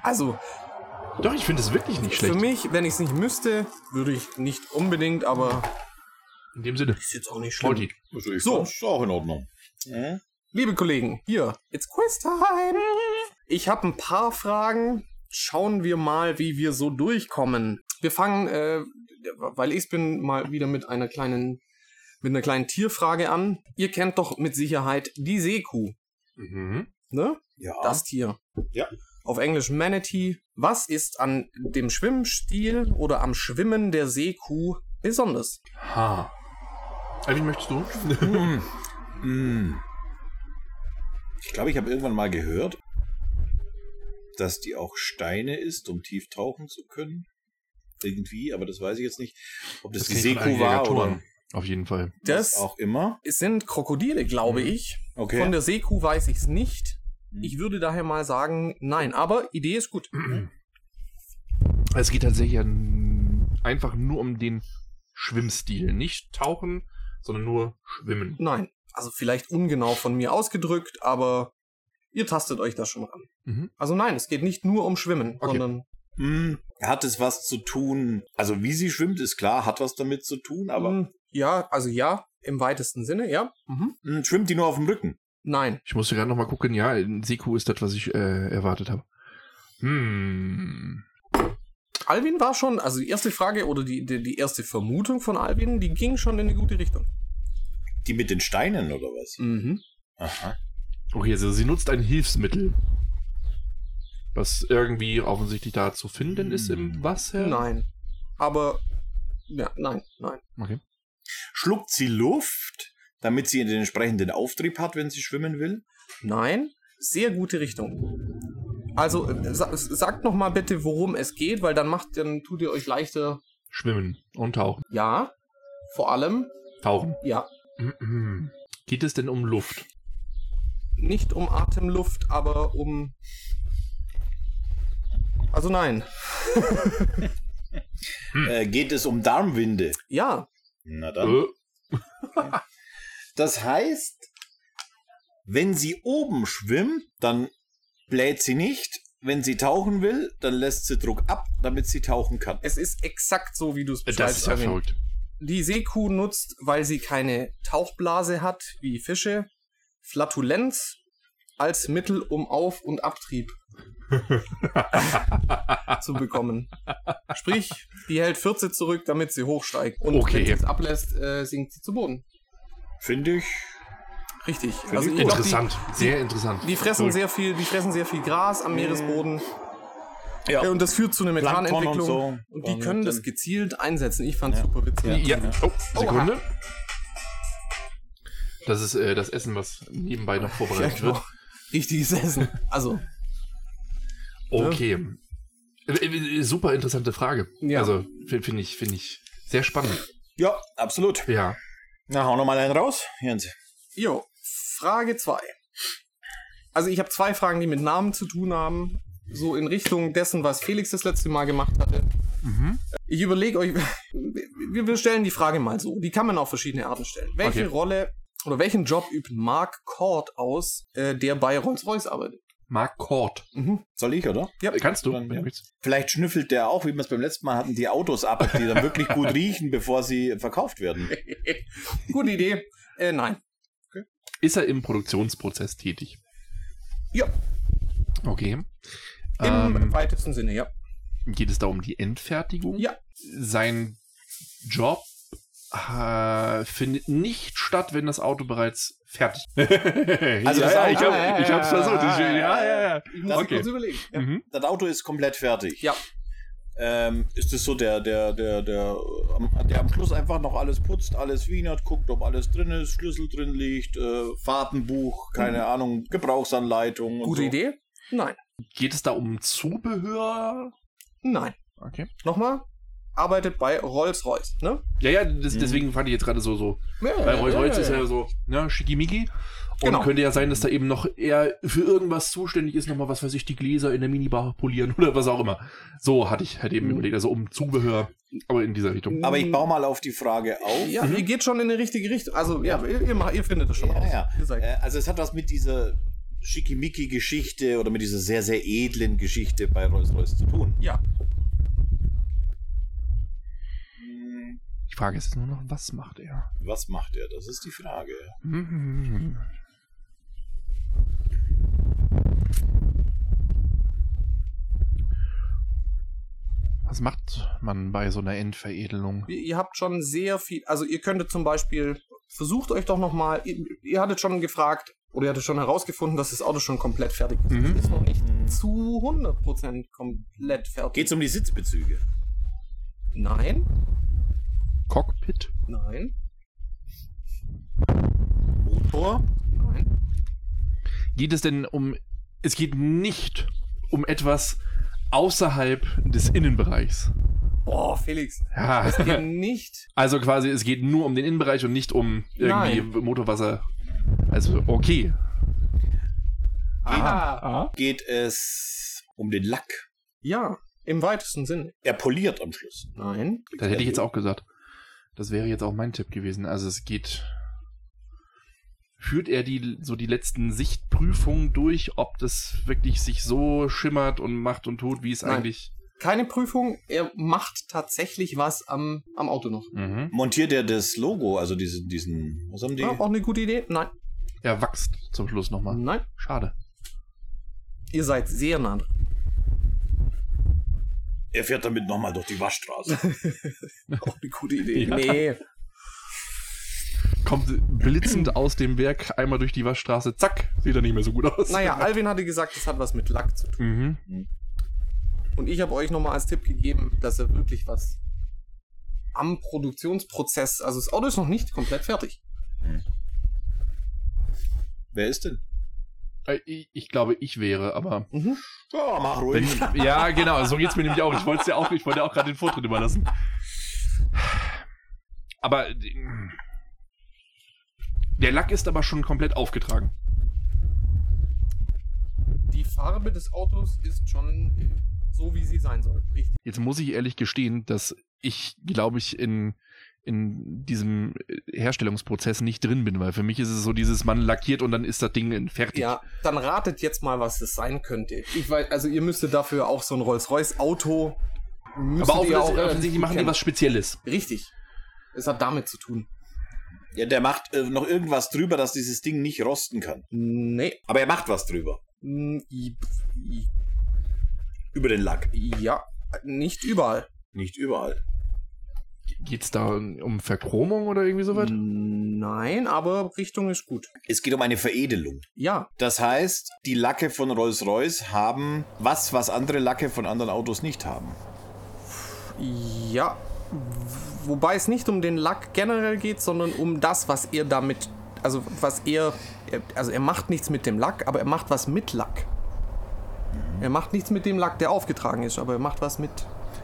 Speaker 2: Also,
Speaker 3: doch, ich finde es wirklich nicht schlecht.
Speaker 2: für mich, wenn ich es nicht müsste, würde ich nicht unbedingt, aber
Speaker 3: In dem Sinne.
Speaker 2: ist jetzt auch nicht schlimm.
Speaker 1: Also ich
Speaker 2: So.
Speaker 1: fand's auch in Ordnung. Mhm.
Speaker 2: Liebe Kollegen, hier, it's Quiz Time. Ich habe ein paar Fragen. Schauen wir mal, wie wir so durchkommen. Wir fangen, äh, weil ich bin, mal wieder mit einer kleinen, mit einer kleinen Tierfrage an. Ihr kennt doch mit Sicherheit die Seekuh,
Speaker 3: Mhm.
Speaker 2: ne?
Speaker 1: Ja.
Speaker 2: Das Tier.
Speaker 1: Ja.
Speaker 2: Auf Englisch Manatee. Was ist an dem Schwimmstil oder am Schwimmen der Seekuh besonders?
Speaker 3: Ha. Alvin, möchtest du?
Speaker 1: Mm. Mm. Ich glaube, ich habe irgendwann mal gehört, dass die auch Steine isst, um tief tauchen zu können. Irgendwie, aber das weiß ich jetzt nicht. Ob das, die
Speaker 3: ich von
Speaker 1: Seekuh war oder.
Speaker 3: Auf jeden Fall.
Speaker 2: Das
Speaker 1: auch immer.
Speaker 2: es sind Krokodile, glaube
Speaker 3: Mhm.
Speaker 2: ich.
Speaker 1: Okay.
Speaker 2: Von der Seekuh weiß ich es nicht.
Speaker 1: Mhm.
Speaker 2: Ich würde daher mal sagen, nein. Aber Idee ist gut.
Speaker 3: Es geht tatsächlich einfach nur um den Schwimmstil. Nicht tauchen, sondern nur schwimmen.
Speaker 2: Nein. Also vielleicht ungenau von mir ausgedrückt, aber ihr tastet euch da schon ran.
Speaker 3: Mhm.
Speaker 2: Also nein, es geht nicht nur um Schwimmen,
Speaker 3: Okay.
Speaker 2: sondern
Speaker 1: Mm. Hat es was zu tun? Also wie sie schwimmt, ist klar, hat was damit zu tun, aber
Speaker 2: Mm, ja, also ja, im weitesten Sinne, ja. Mhm.
Speaker 1: mm, schwimmt die nur auf dem Rücken?
Speaker 2: Nein.
Speaker 3: Ich musste gerade noch mal gucken. Ja, ein Seekuh ist das, was ich äh, erwartet habe. Hm.
Speaker 2: Alvin war schon, also die erste Frage oder die, die, die erste Vermutung von Alvin, die ging schon in eine gute Richtung.
Speaker 1: Die mit den Steinen oder was?
Speaker 2: Mhm.
Speaker 1: Aha.
Speaker 3: Okay, also sie nutzt ein Hilfsmittel. Was irgendwie offensichtlich da zu finden ist im Wasser.
Speaker 2: Nein. Aber, ja, nein, nein.
Speaker 3: Okay.
Speaker 1: Schluckt sie Luft, damit sie den entsprechenden Auftrieb hat, wenn sie schwimmen will?
Speaker 2: Nein, sehr gute Richtung. Also äh, sa sagt noch mal bitte, worum es geht, weil dann macht, dann tut ihr euch leichter.
Speaker 3: Schwimmen und tauchen.
Speaker 2: Ja, vor allem,
Speaker 3: Tauchen.
Speaker 2: ja.
Speaker 3: Geht es denn um Luft?
Speaker 2: nicht um Atemluft, aber um. Also nein.
Speaker 3: Hm.
Speaker 1: Äh, geht es um Darmwinde?
Speaker 2: Ja,
Speaker 1: Na dann.
Speaker 3: Äh,
Speaker 1: Das heißt, wenn sie oben schwimmt, dann bläht sie nicht. Wenn sie tauchen will, dann lässt sie Druck ab, damit sie tauchen kann.
Speaker 2: es ist exakt so, wie du es
Speaker 3: das
Speaker 2: beschreibst.
Speaker 3: ist ja verrückt.
Speaker 2: Die Seekuh nutzt, weil sie keine Tauchblase hat, wie Fische, Flatulenz als Mittel, um Auf- und Abtrieb zu bekommen. Sprich, die hält 14 zurück, damit sie hochsteigt. Und
Speaker 3: Okay.
Speaker 2: wenn sie es ablässt, äh, sinkt sie zu Boden.
Speaker 1: Finde ich.
Speaker 2: Richtig.
Speaker 1: ich
Speaker 2: Also ich glaub,
Speaker 3: interessant. Sehr interessant.
Speaker 2: Die, die fressen
Speaker 3: Cool.
Speaker 2: sehr viel, die fressen sehr viel Gras am Meeresboden.
Speaker 1: Ja.
Speaker 2: Ja, und das führt zu einer Methanentwicklung.
Speaker 1: und
Speaker 2: Und,
Speaker 1: so.
Speaker 2: die können
Speaker 1: Und
Speaker 2: das gezielt einsetzen. Ich fand's
Speaker 1: Ja.
Speaker 2: super witzig.
Speaker 3: Ja. Oh, Sekunde. Das ist äh, das Essen, was nebenbei noch vorbereitet
Speaker 2: Ja, genau.
Speaker 3: wird.
Speaker 2: Richtiges Essen. Also,
Speaker 3: Okay. Äh, äh, Super interessante Frage.
Speaker 2: Ja.
Speaker 3: Also finde find ich, finde ich sehr spannend.
Speaker 1: Ja, absolut.
Speaker 3: Ja.
Speaker 1: Na, hau noch mal einen raus, Jens.
Speaker 2: Jo, Frage 2. Also ich habe zwei Fragen, die mit Namen zu tun haben. So in Richtung dessen, was Felix das letzte Mal gemacht hatte.
Speaker 3: Mhm.
Speaker 2: Ich überlege euch, wir, stellen die Frage mal so. Die kann man auf verschiedene Arten stellen. Welche
Speaker 3: Okay.
Speaker 2: Rolle oder welchen Job übt Mark Cord aus, äh, der bei Rolls-Royce arbeitet?
Speaker 3: Mark Kort.
Speaker 2: Mhm.
Speaker 1: Soll ich, oder?
Speaker 2: Ja.
Speaker 3: Kannst du?
Speaker 1: Dann, ja. Vielleicht schnüffelt der auch, wie wir es beim letzten Mal hatten, die Autos ab, die dann wirklich gut riechen, bevor sie verkauft werden.
Speaker 2: Gute Idee. Äh, nein.
Speaker 3: Ist er im Produktionsprozess tätig?
Speaker 2: Ja,
Speaker 3: Okay.
Speaker 2: im
Speaker 3: Ähm,
Speaker 2: weitesten Sinne, ja.
Speaker 3: geht es da um die Endfertigung?
Speaker 2: Ja.
Speaker 3: Sein Job äh, findet nicht statt, wenn das Auto bereits fertig
Speaker 1: Also
Speaker 3: ja,
Speaker 1: das
Speaker 3: ja,
Speaker 1: Auto-
Speaker 3: ich, hab, ich hab's versucht. Ich, ja, ja, ja.
Speaker 2: Muss
Speaker 3: Okay.
Speaker 2: kurz überlegen. Ja.
Speaker 3: Mhm.
Speaker 1: Das Auto ist komplett fertig.
Speaker 2: Ja.
Speaker 1: Ähm, ist es so der, der, der, der, am- der am Schluss einfach noch alles putzt, alles wienert, guckt, ob alles drin ist, Schlüssel drin liegt, äh, Fahrtenbuch, keine Ahnung, Gebrauchsanleitung. und
Speaker 2: Gute
Speaker 1: so.
Speaker 2: Idee? Nein.
Speaker 3: Geht es da um Zubehör?
Speaker 2: Nein.
Speaker 3: Okay.
Speaker 2: Nochmal. Arbeitet bei Rolls-Royce, ne?
Speaker 3: Ja, ja, das,
Speaker 1: Mhm.
Speaker 3: deswegen fand ich jetzt gerade so, so.
Speaker 2: Ja,
Speaker 3: Weil Rolls-Royce ist ja so, ne, schickimicki. Und
Speaker 2: Genau.
Speaker 3: könnte ja sein, dass da eben noch er für irgendwas zuständig ist, nochmal, was weiß ich, die Gläser in der Minibar polieren oder was auch immer. So hatte ich halt eben
Speaker 2: Mhm.
Speaker 3: überlegt, also um Zubehör, aber in dieser Richtung.
Speaker 1: Aber ich baue mal auf die Frage auf.
Speaker 2: Ja,
Speaker 3: Mhm.
Speaker 2: ihr geht schon in die richtige Richtung. Also, ja, ihr, ihr, macht- ihr findet es schon
Speaker 1: Ja,
Speaker 2: raus.
Speaker 1: ja. Äh, Also es hat was mit dieser Schickimicki-Geschichte oder mit dieser sehr, sehr edlen Geschichte bei Rolls-Royce zu tun.
Speaker 2: ja.
Speaker 3: Die Frage ist nur noch, was macht er?
Speaker 1: Was macht er? Das ist die Frage.
Speaker 3: Mhm. Was macht man bei so einer Endveredelung?
Speaker 2: Ihr, ihr habt schon sehr viel. Also, ihr könntet zum Beispiel. Versucht euch doch nochmal. Ihr, ihr hattet schon gefragt. Oder ihr hattet schon herausgefunden, dass das Auto schon komplett fertig ist.
Speaker 3: Mhm.
Speaker 2: Es ist noch nicht zu 100% komplett fertig.
Speaker 1: Geht es um die Sitzbezüge?
Speaker 2: Nein.
Speaker 3: Cockpit?
Speaker 2: Nein.
Speaker 1: Motor?
Speaker 3: Geht es denn um. Es geht nicht um etwas außerhalb des Innenbereichs.
Speaker 2: Boah, Felix.
Speaker 3: Ja.
Speaker 2: Geht nicht.
Speaker 3: Also quasi, es geht nur um den Innenbereich und nicht um irgendwie
Speaker 2: Nein.
Speaker 3: Motorwasser. Also, okay.
Speaker 2: Ah.
Speaker 1: Geht es um den Lack?
Speaker 2: Ja. Im weitesten Sinne.
Speaker 1: Er poliert am Schluss.
Speaker 2: Nein.
Speaker 3: Das hätte ich jetzt auch gesagt. Das wäre jetzt auch mein Tipp gewesen. Also es geht. Führt er die so die letzten Sichtprüfungen durch, ob das wirklich sich so schimmert und macht und tut, wie es
Speaker 2: Nein.
Speaker 3: eigentlich.
Speaker 2: Keine Prüfung. Er macht tatsächlich was am, am Auto noch.
Speaker 3: Mhm.
Speaker 1: Montiert er das Logo, also diesen, diesen, was haben die?
Speaker 2: Ja, auch eine gute Idee? Nein.
Speaker 3: Er wächst zum Schluss nochmal.
Speaker 2: Nein.
Speaker 3: Schade.
Speaker 2: Ihr seid sehr nah dran.
Speaker 1: Er fährt damit nochmal durch die Waschstraße.
Speaker 2: Auch eine gute Idee.
Speaker 3: Ja.
Speaker 2: Nee.
Speaker 3: Kommt blitzend aus dem Werk einmal durch die Waschstraße, zack, sieht er nicht mehr so gut aus.
Speaker 2: Naja, Alvin hatte gesagt, das hat was mit Lack zu tun.
Speaker 3: Mhm.
Speaker 2: Und ich habe euch nochmal als Tipp gegeben, dass er wirklich was am Produktionsprozess, also das Auto ist noch nicht komplett fertig.
Speaker 1: Wer ist denn?
Speaker 3: Äh, Ich, ich glaube, ich wäre, aber.
Speaker 2: Mhm.
Speaker 1: Ja, mach
Speaker 3: Wenn,
Speaker 1: ruhig.
Speaker 3: ja, genau, so geht's mir nämlich auch. Ich wollte ja auch, ich wollte ja auch gerade den Vortritt überlassen. Aber äh, der Lack ist aber schon komplett aufgetragen.
Speaker 2: Die Farbe des Autos ist schon äh, so, wie sie sein soll. Richtig.
Speaker 3: Jetzt muss ich ehrlich gestehen, dass ich, glaube ich, in, in diesem Herstellungsprozess nicht drin bin, weil für mich ist es so dieses, man lackiert und dann ist das Ding fertig.
Speaker 2: Ja, dann ratet jetzt mal, was es sein könnte. Ich weiß, also ihr müsstet dafür auch so ein Rolls-Royce-Auto.
Speaker 3: aber auch,
Speaker 2: relativ
Speaker 3: offensichtlich machen die was Spezielles.
Speaker 2: Richtig. Es hat damit zu tun.
Speaker 1: Ja, der macht äh, noch irgendwas drüber, dass dieses Ding nicht rosten kann.
Speaker 2: Nee.
Speaker 1: Aber er macht was drüber.
Speaker 2: Mm, i- i-
Speaker 1: Über den Lack.
Speaker 2: Ja, nicht überall.
Speaker 1: Nicht überall.
Speaker 3: Geht's da um Verchromung oder irgendwie sowas?
Speaker 2: Nein, aber Richtung ist gut.
Speaker 1: Es geht um eine Veredelung.
Speaker 2: Ja,
Speaker 1: Das heißt, die Lacke von Rolls-Royce haben was, was andere Lacke von anderen Autos nicht haben.
Speaker 2: ja. Wobei es nicht um den Lack generell geht, sondern um das, was er damit. Also, was er. Also, er macht nichts mit dem Lack, aber er macht was mit Lack. Er macht nichts mit dem Lack, der aufgetragen ist, aber er macht was mit.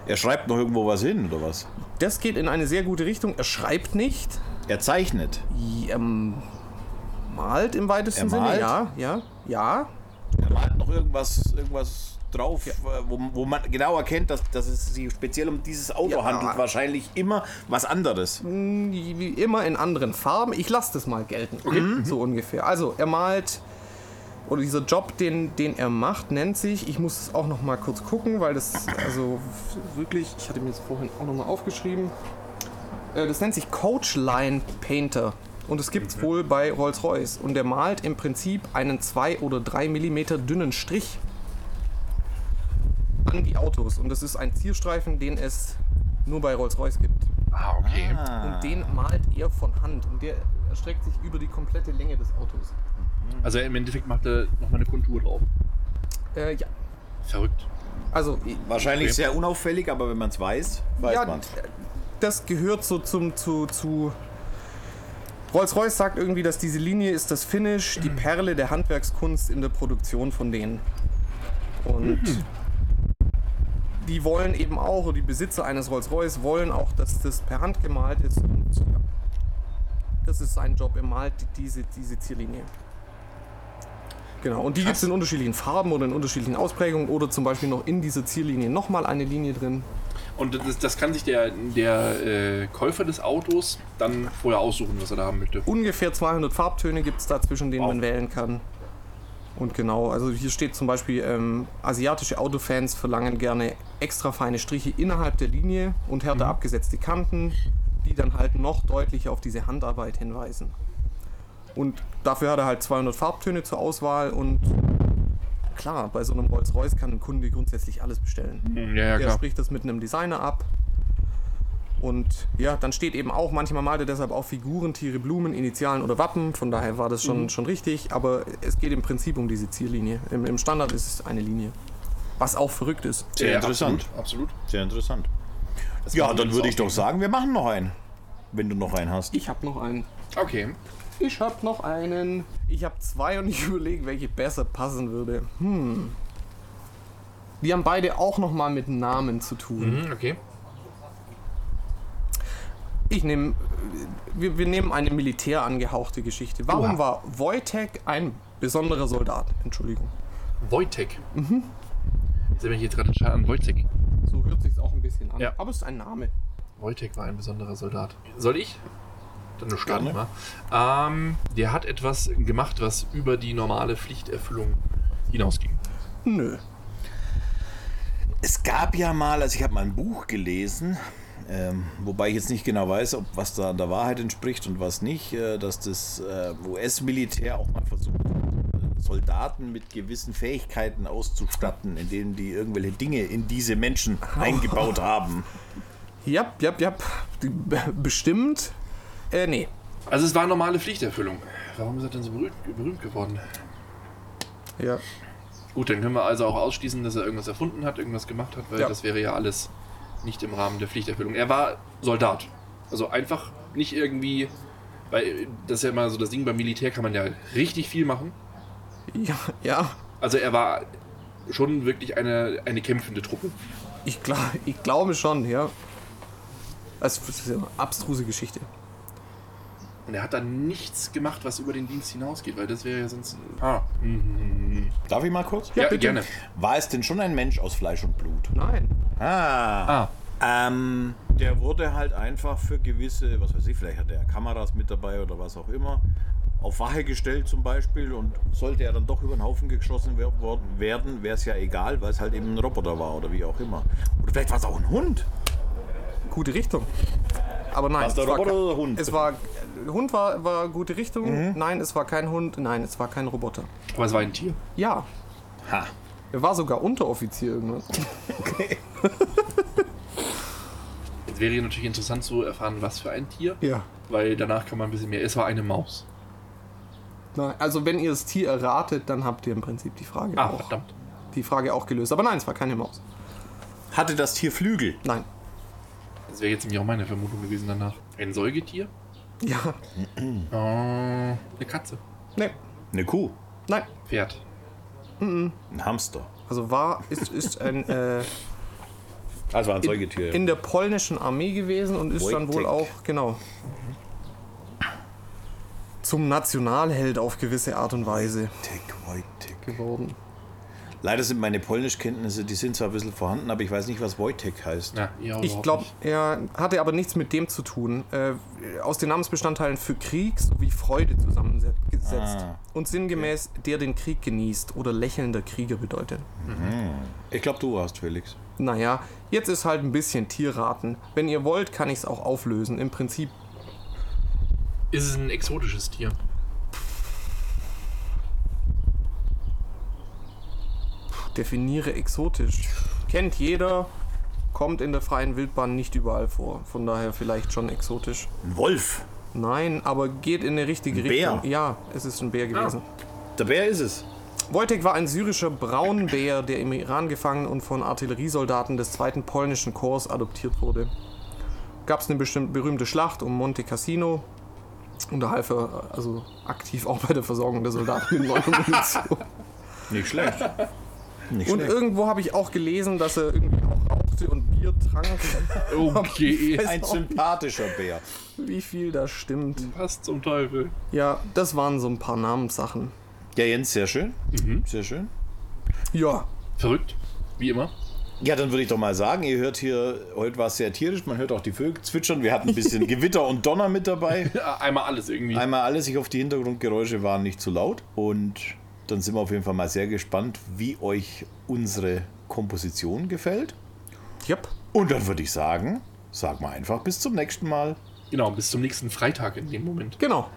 Speaker 1: Er schreibt noch irgendwo was hin, oder was?
Speaker 2: Das geht in eine sehr gute Richtung. Er schreibt nicht,
Speaker 1: Er zeichnet.
Speaker 2: er m- malt im weitesten
Speaker 1: Er
Speaker 2: Sinne.
Speaker 1: malt?
Speaker 2: Ja, ja, ja.
Speaker 1: Er malt noch irgendwas, irgendwas drauf, äh, wo, wo man genau erkennt, dass, dass es sich speziell um dieses Auto
Speaker 2: Ja.
Speaker 1: handelt. Wahrscheinlich immer was anderes.
Speaker 2: Wie wie immer in anderen Farben. Ich lasse das mal gelten. So ungefähr. Also, er malt. Oder dieser Job, den, den er macht, nennt sich, ich muss es auch noch mal kurz gucken, weil das, also wirklich, ich hatte mir das vorhin auch noch mal aufgeschrieben. Äh, Das nennt sich Coach Line Painter. Und es gibt es wohl bei Rolls-Royce. Und der malt im Prinzip einen 2 oder 3 Millimeter dünnen Strich an die Autos. Und das ist ein Zierstreifen, den es nur bei Rolls-Royce gibt.
Speaker 3: Ah, okay.
Speaker 2: Und den malt er von Hand. Und der erstreckt sich über die komplette Länge des Autos.
Speaker 3: Also im Endeffekt macht er nochmal eine Kontur drauf.
Speaker 2: Äh, ja.
Speaker 3: Verrückt.
Speaker 2: Also,
Speaker 1: Wahrscheinlich
Speaker 3: Okay.
Speaker 1: sehr unauffällig, aber wenn man es weiß, weiß
Speaker 2: ja,
Speaker 1: man
Speaker 2: das gehört so zum, zu, zu. Rolls-Royce sagt irgendwie, dass diese Linie ist das Finish, die Perle der Handwerkskunst in der Produktion von denen. Und die wollen eben auch, oder die Besitzer eines Rolls-Royce wollen auch, dass das per Hand gemalt ist. Und ja, das ist sein Job, er malt diese, diese Zierlinie. Genau, und die gibt es in unterschiedlichen Farben oder in unterschiedlichen Ausprägungen oder zum Beispiel noch in dieser Zierlinie nochmal eine Linie drin.
Speaker 3: Und das, das kann sich der, der äh, Käufer des Autos dann vorher aussuchen, was er da haben möchte.
Speaker 2: ungefähr 200 Farbtöne gibt es da, zwischen denen
Speaker 1: Wow.
Speaker 2: man wählen kann. Und genau, also hier steht zum Beispiel, ähm, asiatische Autofans verlangen gerne extra feine Striche innerhalb der Linie und härter abgesetzte Kanten, die dann halt noch deutlicher auf diese Handarbeit hinweisen. Und dafür hat er halt 200 Farbtöne zur Auswahl und klar, bei so einem Rolls-Royce kann ein Kunde grundsätzlich alles bestellen.
Speaker 3: Ja, ja,
Speaker 2: Der
Speaker 3: klar.
Speaker 2: spricht das mit einem Designer ab. Und ja, dann steht eben auch, manchmal malt er deshalb auch Figuren, Tiere, Blumen, Initialen oder Wappen. Von daher war das schon, schon richtig. Aber es geht im Prinzip um diese Ziellinie. Im, Im Standard ist es eine Linie. Was auch verrückt ist.
Speaker 1: Sehr
Speaker 3: Ja,
Speaker 1: interessant.
Speaker 3: Absolut. absolut.
Speaker 1: Sehr interessant.
Speaker 3: Das
Speaker 1: Ja, dann würde ich doch
Speaker 3: aufnehmen.
Speaker 1: sagen, wir machen noch einen. Wenn du noch einen hast.
Speaker 2: Ich habe noch einen.
Speaker 3: Okay.
Speaker 2: Ich habe noch einen. Ich habe zwei und ich überlege, welche besser passen würde. Hm. Die haben beide auch noch mal mit Namen zu tun.
Speaker 3: Mhm, okay.
Speaker 2: Ich nehme, wir, wir nehmen eine militär angehauchte Geschichte. Warum
Speaker 3: Oha.
Speaker 2: war Wojtek ein besonderer Soldat? Entschuldigung.
Speaker 3: Wojtek. Mhm. Jetzt bin ich jetzt gerade an Wojtek.
Speaker 2: So hört sich auch ein bisschen an.
Speaker 3: Ja.
Speaker 2: Aber es ist ein Name.
Speaker 3: Wojtek war ein besonderer Soldat. Soll ich? Dann nur starten mal. Ähm, der hat etwas gemacht, was über die normale Pflichterfüllung hinausging.
Speaker 2: Nö.
Speaker 1: Es gab ja mal, also ich habe mal ein Buch gelesen, ähm, wobei ich jetzt nicht genau weiß, ob was da der Wahrheit entspricht und was nicht, äh, dass das äh, US-Militär auch mal versucht, Soldaten mit gewissen Fähigkeiten auszustatten, indem die irgendwelche Dinge in diese Menschen eingebaut haben.
Speaker 2: Ja, ja, ja. Bestimmt. Äh, nee.
Speaker 3: Also es war normale Pflichterfüllung. Warum ist er denn so berühmt, berühmt geworden?
Speaker 2: Ja.
Speaker 3: Gut, dann können wir also auch ausschließen, dass er irgendwas erfunden hat, irgendwas gemacht hat, weil
Speaker 2: Ja.
Speaker 3: das wäre ja alles nicht im Rahmen der Pflichterfüllung. Er war Soldat. Also einfach nicht irgendwie, weil das ist ja immer so das Ding, beim Militär kann man ja richtig viel machen.
Speaker 2: Ja, ja.
Speaker 3: Also er war schon wirklich eine, eine kämpfende Truppe.
Speaker 2: Ich, glaub, ich glaube schon, ja. Also, das ist ja eine abstruse Geschichte.
Speaker 3: Und er hat dann nichts gemacht, was über den Dienst hinausgeht, weil das wäre ja sonst. Ah. Mhm.
Speaker 1: Darf ich mal kurz?
Speaker 3: Ja,
Speaker 2: bitte.
Speaker 3: gerne.
Speaker 1: War es denn schon ein Mensch aus Fleisch und Blut?
Speaker 2: Nein.
Speaker 1: Ah.
Speaker 3: Ah.
Speaker 1: Ähm, der wurde halt einfach für gewisse, was weiß ich, vielleicht hat er Kameras mit dabei oder was auch immer, auf Wache gestellt zum Beispiel und sollte er dann doch über den Haufen geschossen worden werden, wäre es ja egal, weil es halt eben ein Roboter war oder wie auch immer. Oder vielleicht war es auch ein Hund.
Speaker 2: Gute Richtung. Aber nein. Es war
Speaker 1: Roboter
Speaker 2: kein-
Speaker 1: oder der Hund?
Speaker 2: Es war. Hund war, war gute Richtung. Nein, es war kein Hund. Nein, es war kein Roboter.
Speaker 3: Aber es war ein Tier.
Speaker 2: Ja.
Speaker 1: Ha.
Speaker 2: Er war sogar Unteroffizier irgendwann.
Speaker 3: Jetzt wäre natürlich interessant zu erfahren, was für ein Tier.
Speaker 2: Ja.
Speaker 3: Weil danach kann man ein bisschen mehr. Es war eine Maus.
Speaker 2: Nein, also wenn ihr das Tier erratet, dann habt ihr im Prinzip die Frage
Speaker 3: Ah,
Speaker 2: auch.
Speaker 3: verdammt.
Speaker 2: Die Frage auch gelöst. Aber nein, es war keine Maus.
Speaker 1: Hatte das Tier Flügel?
Speaker 2: Nein.
Speaker 3: Das wäre jetzt nämlich auch meine Vermutung gewesen danach. Ein Säugetier?
Speaker 2: Ja.
Speaker 3: Oh, eine Katze.
Speaker 2: Nee.
Speaker 1: Eine Kuh?
Speaker 2: Nein.
Speaker 3: Pferd.
Speaker 1: Ein Hamster?
Speaker 2: Also war, ist, ist ein äh,
Speaker 1: Also ein Säugetier.
Speaker 2: in der polnischen Armee gewesen und ist dann wohl
Speaker 1: Wojtek.
Speaker 2: auch, genau, zum Nationalheld auf gewisse Art und Weise
Speaker 1: Tick, Wojtek.
Speaker 2: geworden.
Speaker 1: Leider sind meine Polnischkenntnisse, die sind zwar ein bisschen vorhanden, aber ich weiß nicht, was Wojtek heißt.
Speaker 3: Ja,
Speaker 2: Ich glaube, er hatte aber nichts mit dem zu tun. Äh, aus den Namensbestandteilen für Krieg sowie Freude zusammengesetzt.
Speaker 1: Ah,
Speaker 2: und sinngemäß, der den Krieg genießt oder lächelnder Krieger bedeutet.
Speaker 1: Ich glaube, du warst Felix.
Speaker 2: Naja, jetzt ist halt ein bisschen Tierraten. Wenn ihr wollt, kann ich es auch auflösen. Im Prinzip,
Speaker 3: Ist es ein exotisches Tier?
Speaker 2: Definiere exotisch. Kennt jeder, kommt in der freien Wildbahn nicht überall vor. Von daher vielleicht schon exotisch.
Speaker 1: Ein Wolf.
Speaker 2: Nein, aber geht in eine richtige
Speaker 1: Ein Bär?
Speaker 2: Richtung. Ja, es ist ein Bär gewesen.
Speaker 1: Der Bär ist es.
Speaker 2: Wojtek war ein syrischer Braunbär, der im Iran gefangen und von Artilleriesoldaten des zweiten polnischen Korps adoptiert wurde. Gab es eine bestimmt berühmte Schlacht um Monte Cassino und da half er also aktiv auch bei der Versorgung der Soldaten mit neuer Munition.
Speaker 1: Nicht schlecht. Nicht
Speaker 2: Und
Speaker 1: schlecht.
Speaker 2: irgendwo habe ich auch gelesen, dass er irgendwie auch rauchte und Bier trank.
Speaker 3: Okay.
Speaker 1: Ein sympathischer Bär.
Speaker 2: Wie viel das stimmt.
Speaker 3: Was zum Teufel?
Speaker 2: Ja, das waren so ein paar Namenssachen.
Speaker 1: Ja, Jens, sehr schön. Sehr schön.
Speaker 2: Ja,
Speaker 3: Verrückt. Wie immer.
Speaker 1: Ja, dann würde ich doch mal sagen, ihr hört hier, heute war es sehr tierisch, man hört auch die Vögel zwitschern. Wir hatten ein bisschen Gewitter und Donner mit dabei.
Speaker 3: Einmal alles irgendwie.
Speaker 1: Einmal alles, ich hoffe, die Hintergrundgeräusche waren nicht zu laut. Und dann sind wir auf jeden Fall mal sehr gespannt, wie euch unsere Komposition gefällt.
Speaker 2: yep.
Speaker 1: Und dann würde ich sagen, sag mal einfach bis zum nächsten Mal.
Speaker 3: Genau, bis zum nächsten Freitag in dem Moment.
Speaker 2: Genau.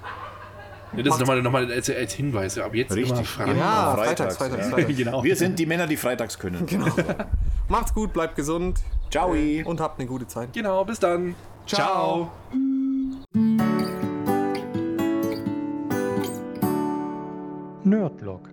Speaker 3: Ja, das ist nochmal noch mal als, als Hinweis. Ab jetzt
Speaker 1: Richtig.
Speaker 3: immer Freitag.
Speaker 2: Ja,
Speaker 1: Freitags,
Speaker 2: freitags, freitags,
Speaker 1: ja.
Speaker 2: freitags.
Speaker 3: genau.
Speaker 1: Wir sind die Männer, die freitags können.
Speaker 2: Macht's gut, bleibt gesund
Speaker 1: Ciao.
Speaker 2: und habt eine gute Zeit.
Speaker 3: Genau, bis dann.
Speaker 2: Ciao.
Speaker 3: Ciao.
Speaker 4: Nerdlock,